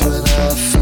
Cause when I fall.